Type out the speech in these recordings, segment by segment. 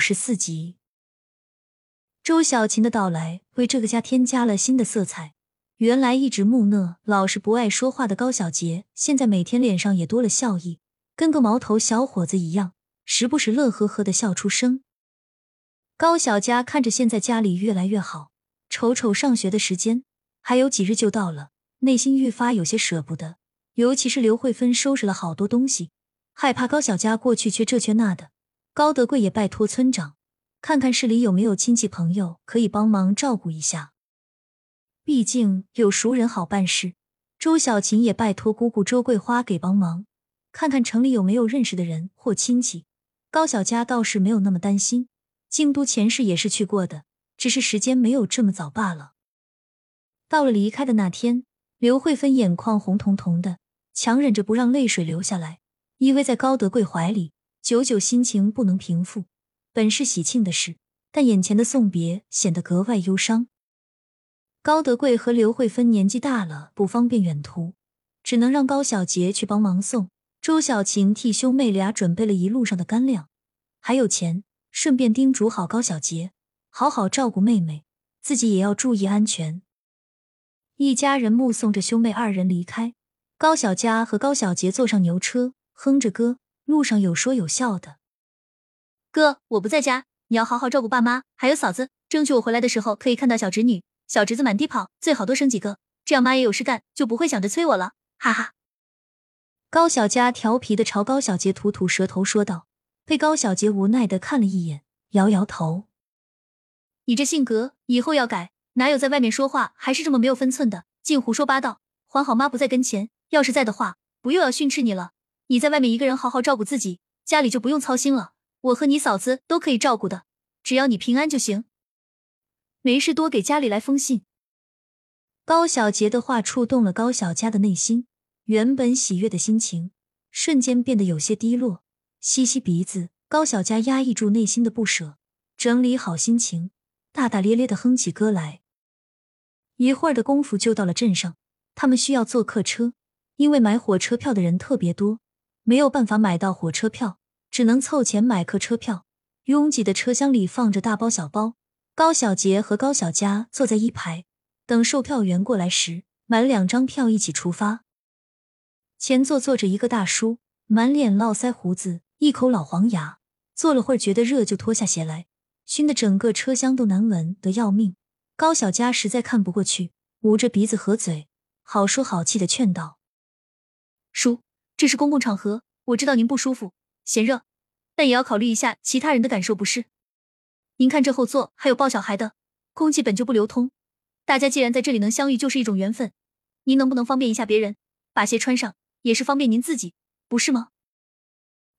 十四集，周小琴的到来为这个家添加了新的色彩。原来一直木讷、老实、不爱说话的高小杰，现在每天脸上也多了笑意，跟个毛头小伙子一样，时不时乐呵呵的笑出声。高小佳看着现在家里越来越好，瞅瞅上学的时间，还有几日就到了，内心愈发有些舍不得。尤其是刘慧芬收拾了好多东西，害怕高小佳过去缺这缺那的。高德贵也拜托村长，看看市里有没有亲戚朋友可以帮忙照顾一下。毕竟有熟人好办事。周小琴也拜托姑姑周桂花给帮忙，看看城里有没有认识的人或亲戚。高小佳倒是没有那么担心，京都前世也是去过的，只是时间没有这么早罢了。到了离开的那天，刘慧芬眼眶红彤彤的，强忍着不让泪水流下来，依偎在高德贵怀里。久久心情不能平复，本是喜庆的事，但眼前的送别显得格外忧伤。高德贵和刘慧芬年纪大了，不方便远途，只能让高小杰去帮忙送。周小琴替兄妹俩准备了一路上的干粮，还有钱，顺便叮嘱好高小杰，好好照顾妹妹，自己也要注意安全。一家人目送着兄妹二人离开，高小佳和高小杰坐上牛车，哼着歌。路上有说有笑的，哥，我不在家，你要好好照顾爸妈，还有嫂子，争取我回来的时候可以看到小侄女、小侄子满地跑，最好多生几个，这样妈也有事干，就不会想着催我了，哈哈。高小佳调皮的朝高小杰吐吐舌头说道，被高小杰无奈的看了一眼，摇摇头：“你这性格以后要改，哪有在外面说话还是这么没有分寸的，净胡说八道，还好妈不在跟前，要是在的话，不又要训斥你了。”你在外面一个人好好照顾自己，家里就不用操心了。我和你嫂子都可以照顾的，只要你平安就行。没事，多给家里来封信。高小杰的话触动了高小佳的内心，原本喜悦的心情瞬间变得有些低落。吸吸鼻子，高小佳压抑住内心的不舍，整理好心情，大大咧咧的哼起歌来。一会儿的功夫就到了镇上，他们需要坐客车，因为买火车票的人特别多。没有办法买到火车票，只能凑钱买客车票。拥挤的车厢里放着大包小包，高小杰和高小佳坐在一排，等售票员过来时，买两张票一起出发。前座坐着一个大叔，满脸络腮胡子，一口老黄牙，坐了会儿觉得热就脱下鞋来，熏得整个车厢都难闻得要命。高小佳实在看不过去，捂着鼻子合嘴，好说好气的劝道：“叔。”这是公共场合，我知道您不舒服、嫌热，但也要考虑一下其他人的感受，不是？您看这后座还有抱小孩的，空气本就不流通，大家既然在这里能相遇，就是一种缘分。您能不能方便一下别人，把鞋穿上，也是方便您自己，不是吗？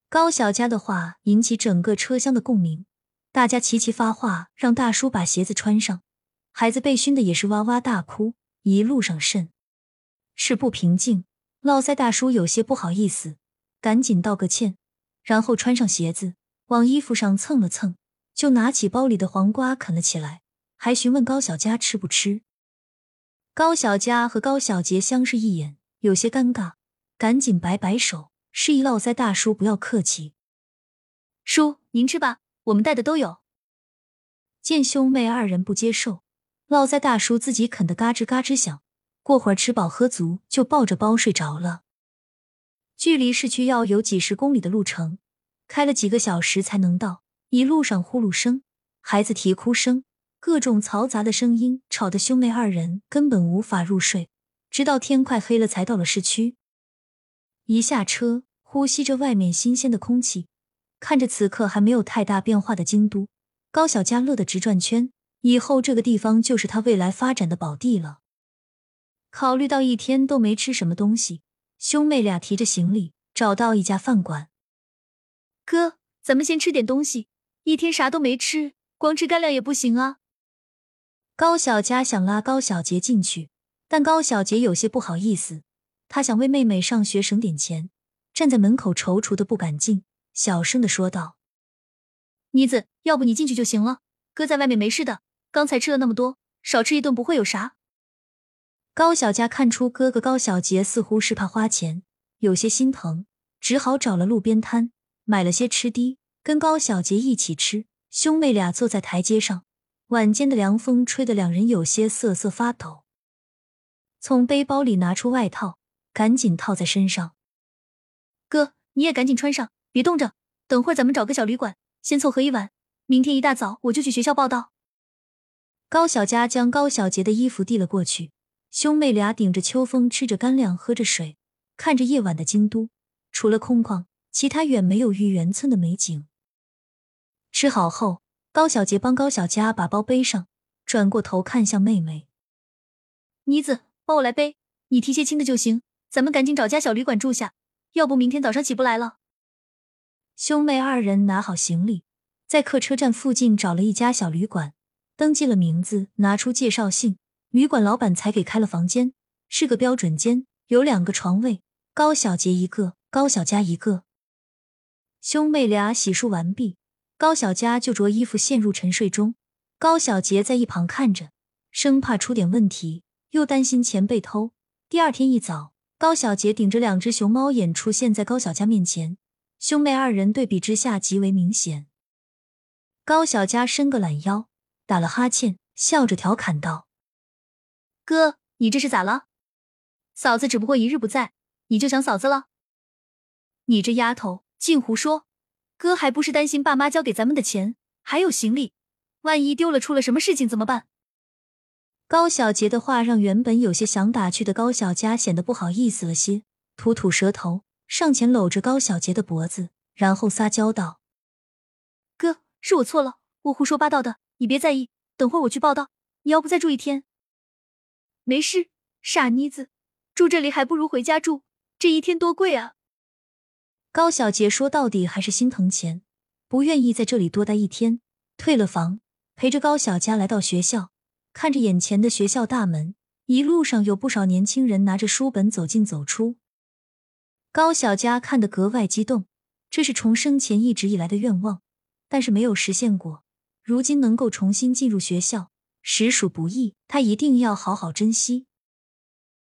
高小佳的话引起整个车厢的共鸣，大家齐齐发话，让大叔把鞋子穿上。孩子被熏的也是哇哇大哭，一路上甚是不平静。络腮大叔有些不好意思，赶紧道个歉，然后穿上鞋子，往衣服上蹭了蹭，就拿起包里的黄瓜啃了起来，还询问高小佳吃不吃。高小佳和高小杰相视一眼，有些尴尬，赶紧摆摆手，示意络腮大叔不要客气。叔，您吃吧，我们带的都有。见兄妹二人不接受，络腮大叔自己啃得嘎吱嘎吱响。过会儿吃饱喝足，就抱着包睡着了。距离市区要有几十公里的路程，开了几个小时才能到。一路上呼噜声、孩子啼哭声、各种嘈杂的声音，吵得兄妹二人根本无法入睡。直到天快黑了，才到了市区。一下车，呼吸着外面新鲜的空气，看着此刻还没有太大变化的京都，高小佳乐得直转圈。以后这个地方就是他未来发展的宝地了。考虑到一天都没吃什么东西，兄妹俩提着行李找到一家饭馆。哥，咱们先吃点东西，一天啥都没吃，光吃干粮也不行啊。高小佳想拉高小杰进去，但高小杰有些不好意思，他想为妹妹上学省点钱，站在门口踌躇的不敢进，小声的说道：“妮子，要不你进去就行了，哥在外面没事的，刚才吃了那么多，少吃一顿不会有啥。”高小佳看出哥哥高小杰似乎是怕花钱，有些心疼，只好找了路边摊买了些吃的，跟高小杰一起吃，兄妹俩坐在台阶上，晚间的凉风吹得两人有些瑟瑟发抖。从背包里拿出外套，赶紧套在身上。哥，你也赶紧穿上，别冻着。等会儿咱们找个小旅馆，先凑合一晚。明天一大早我就去学校报道。高小佳将高小杰的衣服递了过去，兄妹俩顶着秋风，吃着干粮，喝着水，看着夜晚的京都，除了空旷，其他远没有玉园村的美景。吃好后，高小杰帮高小佳把包背上，转过头看向妹妹：“妮子，帮我来背，你提些轻的就行。咱们赶紧找家小旅馆住下，要不明天早上起不来了。”兄妹二人拿好行李，在客车站附近找了一家小旅馆，登记了名字，拿出介绍信，旅馆老板才给开了房间，是个标准间，有两个床位，高小杰一个，高小佳一个。兄妹俩洗漱完毕。高小佳就着衣服陷入沉睡中，高小杰在一旁看着，生怕出点问题，又担心钱被偷。第二天一早，高小杰顶着两只熊猫眼出现在高小佳面前，兄妹二人对比之下极为明显。高小佳伸个懒腰，打了哈欠，笑着调侃道：“哥，你这是咋了？嫂子只不过一日不在，你就想嫂子了？你这丫头净胡说！”哥还不是担心爸妈交给咱们的钱，还有行李，万一丢了出了什么事情怎么办？高小杰的话让原本有些想打趣的高小佳显得不好意思了些，吐吐舌头，上前搂着高小杰的脖子，然后撒娇道：“哥，是我错了，我胡说八道的，你别在意。等会我去报道，你要不再住一天？没事，傻妮子，住这里还不如回家住，这一天多贵啊。”高小杰说：“到底还是心疼钱，不愿意在这里多待一天，退了房，陪着高小佳来到学校，看着眼前的学校大门，一路上有不少年轻人拿着书本走进走出。高小佳看得格外激动，这是重生前一直以来的愿望，但是没有实现过。如今能够重新进入学校，实属不易，他一定要好好珍惜。”